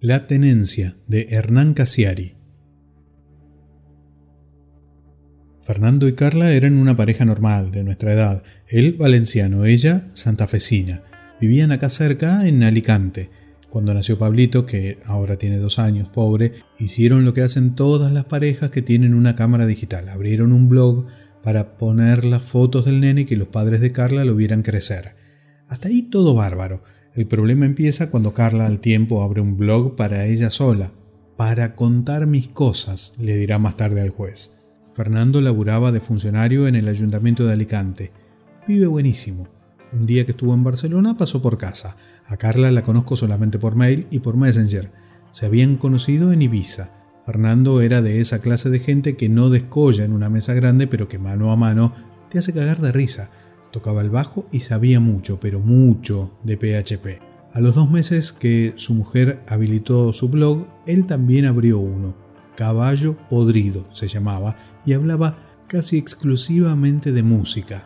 La tenencia de Hernán Casiari. Fernando y Carla eran una pareja normal, de nuestra edad, él valenciano, ella santafesina. Vivían acá cerca, en Alicante. Cuando nació Pablito, que ahora tiene dos años, pobre, hicieron lo que hacen todas las parejas que tienen una cámara digital. Abrieron un blog para poner las fotos del nene y que los padres de Carla lo vieran crecer. Hasta ahí todo bárbaro. El problema empieza cuando Carla al tiempo abre un blog para ella sola. Para contar mis cosas, le dirá más tarde al juez. Fernando laburaba de funcionario en el ayuntamiento de Alicante. Vive buenísimo. Un día que estuvo en Barcelona pasó por casa. A Carla la conozco solamente por mail y por Messenger. Se habían conocido en Ibiza. Fernando era de esa clase de gente que no descolla en una mesa grande, pero que mano a mano te hace cagar de risa. Tocaba el bajo y sabía mucho, pero mucho de PHP. A los dos meses que su mujer habilitó su blog, él también abrió uno. Caballo Podrido se llamaba y hablaba casi exclusivamente de música.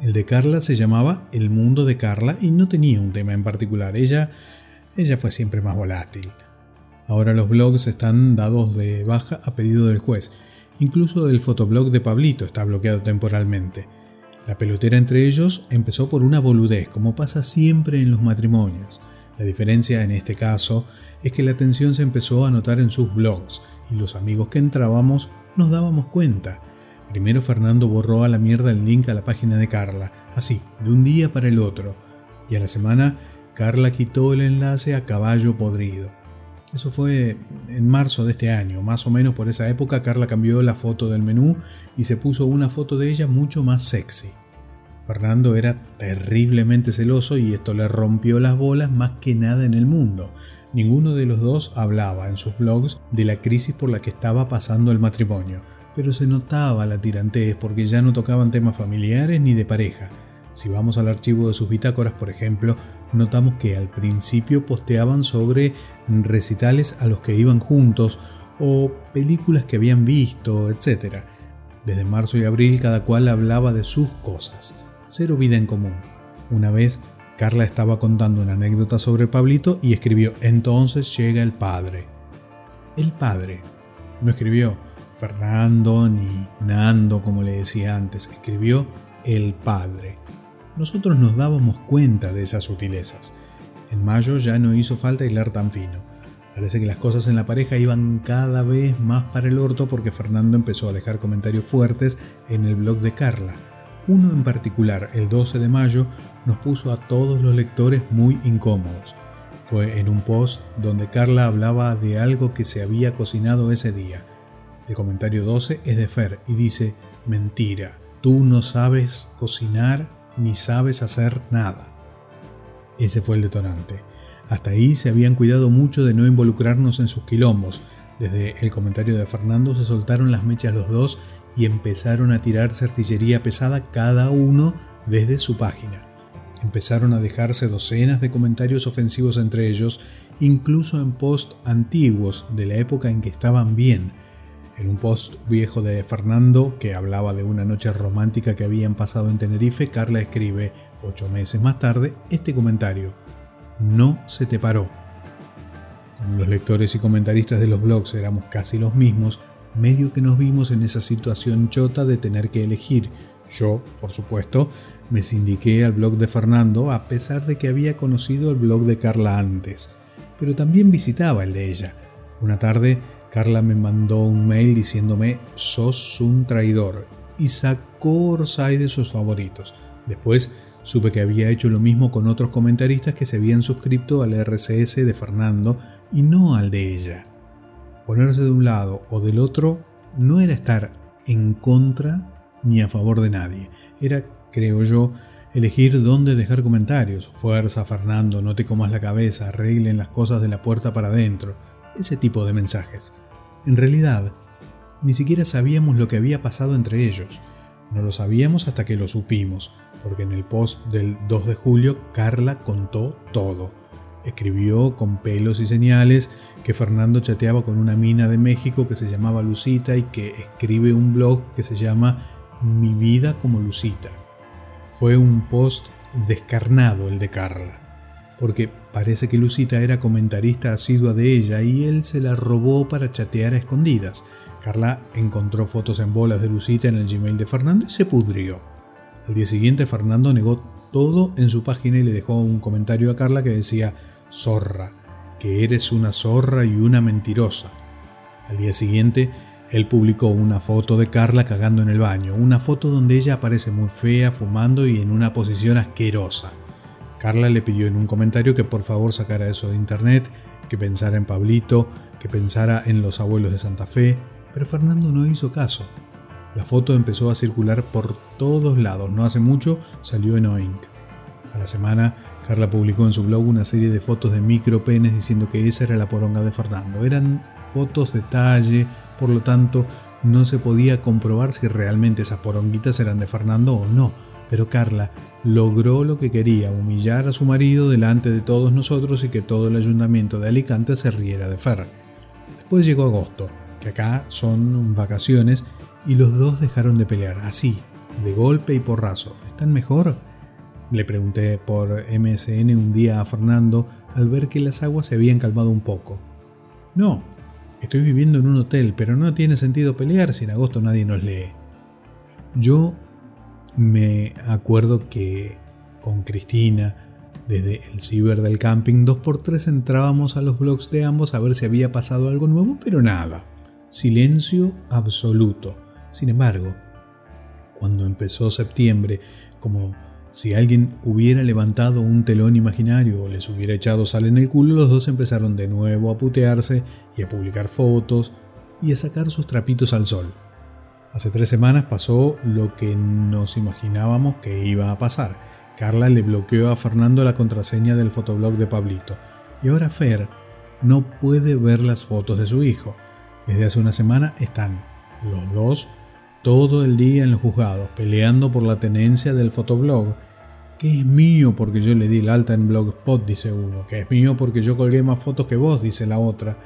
El de Carla se llamaba El mundo de Carla y no tenía un tema en particular. Ella, ella fue siempre más volátil. Ahora los blogs están dados de baja a pedido del juez. Incluso el fotoblog de Pablito está bloqueado temporalmente. La pelotera entre ellos empezó por una boludez, como pasa siempre en los matrimonios. La diferencia en este caso es que la tensión se empezó a notar en sus blogs y los amigos que entrábamos nos dábamos cuenta. Primero Fernando borró a la mierda el link a la página de Carla, así, de un día para el otro, y a la semana Carla quitó el enlace a caballo podrido. Eso fue en marzo de este año, más o menos por esa época Carla cambió la foto del menú y se puso una foto de ella mucho más sexy. Fernando era terriblemente celoso y esto le rompió las bolas más que nada en el mundo. Ninguno de los dos hablaba en sus blogs de la crisis por la que estaba pasando el matrimonio, pero se notaba la tirantez porque ya no tocaban temas familiares ni de pareja. Si vamos al archivo de sus bitácoras, por ejemplo, notamos que al principio posteaban sobre recitales a los que iban juntos o películas que habían visto, etc. Desde marzo y abril cada cual hablaba de sus cosas. Cero vida en común. Una vez Carla estaba contando una anécdota sobre Pablito y escribió Entonces llega el padre. El padre. No escribió Fernando ni Nando como le decía antes, escribió el padre. Nosotros nos dábamos cuenta de esas sutilezas. En mayo ya no hizo falta hilar tan fino. Parece que las cosas en la pareja iban cada vez más para el orto porque Fernando empezó a dejar comentarios fuertes en el blog de Carla. Uno en particular, el 12 de mayo, nos puso a todos los lectores muy incómodos. Fue en un post donde Carla hablaba de algo que se había cocinado ese día. El comentario 12 es de Fer y dice, mentira, tú no sabes cocinar ni sabes hacer nada. Ese fue el detonante. Hasta ahí se habían cuidado mucho de no involucrarnos en sus quilombos. Desde el comentario de Fernando se soltaron las mechas los dos y empezaron a tirarse artillería pesada cada uno desde su página. Empezaron a dejarse docenas de comentarios ofensivos entre ellos, incluso en posts antiguos de la época en que estaban bien. En un post viejo de Fernando, que hablaba de una noche romántica que habían pasado en Tenerife, Carla escribe, ocho meses más tarde, este comentario. No se te paró. los lectores y comentaristas de los blogs éramos casi los mismos, medio que nos vimos en esa situación chota de tener que elegir. Yo, por supuesto, me sindiqué al blog de Fernando a pesar de que había conocido el blog de Carla antes, pero también visitaba el de ella. Una tarde, Carla me mandó un mail diciéndome sos un traidor y sacó Orsay de sus favoritos. Después supe que había hecho lo mismo con otros comentaristas que se habían suscrito al RCS de Fernando y no al de ella. Ponerse de un lado o del otro no era estar en contra ni a favor de nadie, era creo yo, elegir dónde dejar comentarios. Fuerza, Fernando, no te comas la cabeza, arreglen las cosas de la puerta para adentro. Ese tipo de mensajes. En realidad, ni siquiera sabíamos lo que había pasado entre ellos. No lo sabíamos hasta que lo supimos, porque en el post del 2 de julio Carla contó todo. Escribió con pelos y señales que Fernando chateaba con una mina de México que se llamaba Lucita y que escribe un blog que se llama Mi vida como Lucita fue un post descarnado el de Carla. Porque Parece que Lucita era comentarista asidua de ella y él se la robó para chatear a escondidas. Carla encontró fotos en bolas de Lucita en el Gmail de Fernando y se pudrió. Al día siguiente Fernando negó todo en su página y le dejó un comentario a Carla que decía, zorra, que eres una zorra y una mentirosa. Al día siguiente, él publicó una foto de Carla cagando en el baño, una foto donde ella aparece muy fea, fumando y en una posición asquerosa. Carla le pidió en un comentario que por favor sacara eso de internet, que pensara en Pablito, que pensara en los abuelos de Santa Fe, pero Fernando no hizo caso. La foto empezó a circular por todos lados, no hace mucho salió en Oink. A la semana, Carla publicó en su blog una serie de fotos de micropenes diciendo que esa era la poronga de Fernando. Eran fotos de talle, por lo tanto no se podía comprobar si realmente esas poronguitas eran de Fernando o no. Pero Carla logró lo que quería, humillar a su marido delante de todos nosotros y que todo el ayuntamiento de Alicante se riera de Fer. Después llegó agosto, que acá son vacaciones, y los dos dejaron de pelear, así, de golpe y porrazo. ¿Están mejor? Le pregunté por MSN un día a Fernando al ver que las aguas se habían calmado un poco. No, estoy viviendo en un hotel, pero no tiene sentido pelear si en agosto nadie nos lee. Yo me acuerdo que con Cristina, desde el ciber del camping, dos por tres entrábamos a los blogs de ambos a ver si había pasado algo nuevo, pero nada. Silencio absoluto. Sin embargo, cuando empezó septiembre, como si alguien hubiera levantado un telón imaginario o les hubiera echado sal en el culo, los dos empezaron de nuevo a putearse y a publicar fotos y a sacar sus trapitos al sol. Hace tres semanas pasó lo que nos imaginábamos que iba a pasar. Carla le bloqueó a Fernando la contraseña del fotoblog de Pablito. Y ahora Fer no puede ver las fotos de su hijo. Desde hace una semana están los dos todo el día en los juzgados, peleando por la tenencia del fotoblog, que es mío porque yo le di el alta en Blogspot, dice uno, que es mío porque yo colgué más fotos que vos, dice la otra.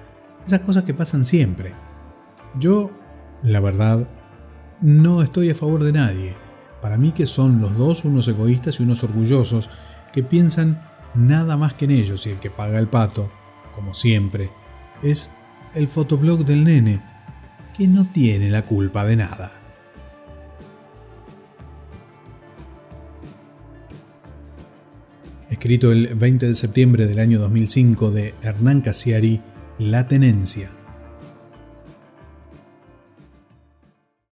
Esas cosas que pasan siempre. Yo, la verdad, no estoy a favor de nadie. Para mí que son los dos unos egoístas y unos orgullosos que piensan nada más que en ellos y el que paga el pato, como siempre, es el fotoblog del nene, que no tiene la culpa de nada. escrito el 20 de septiembre del año 2005 de Hernán Casiari, La Tenencia.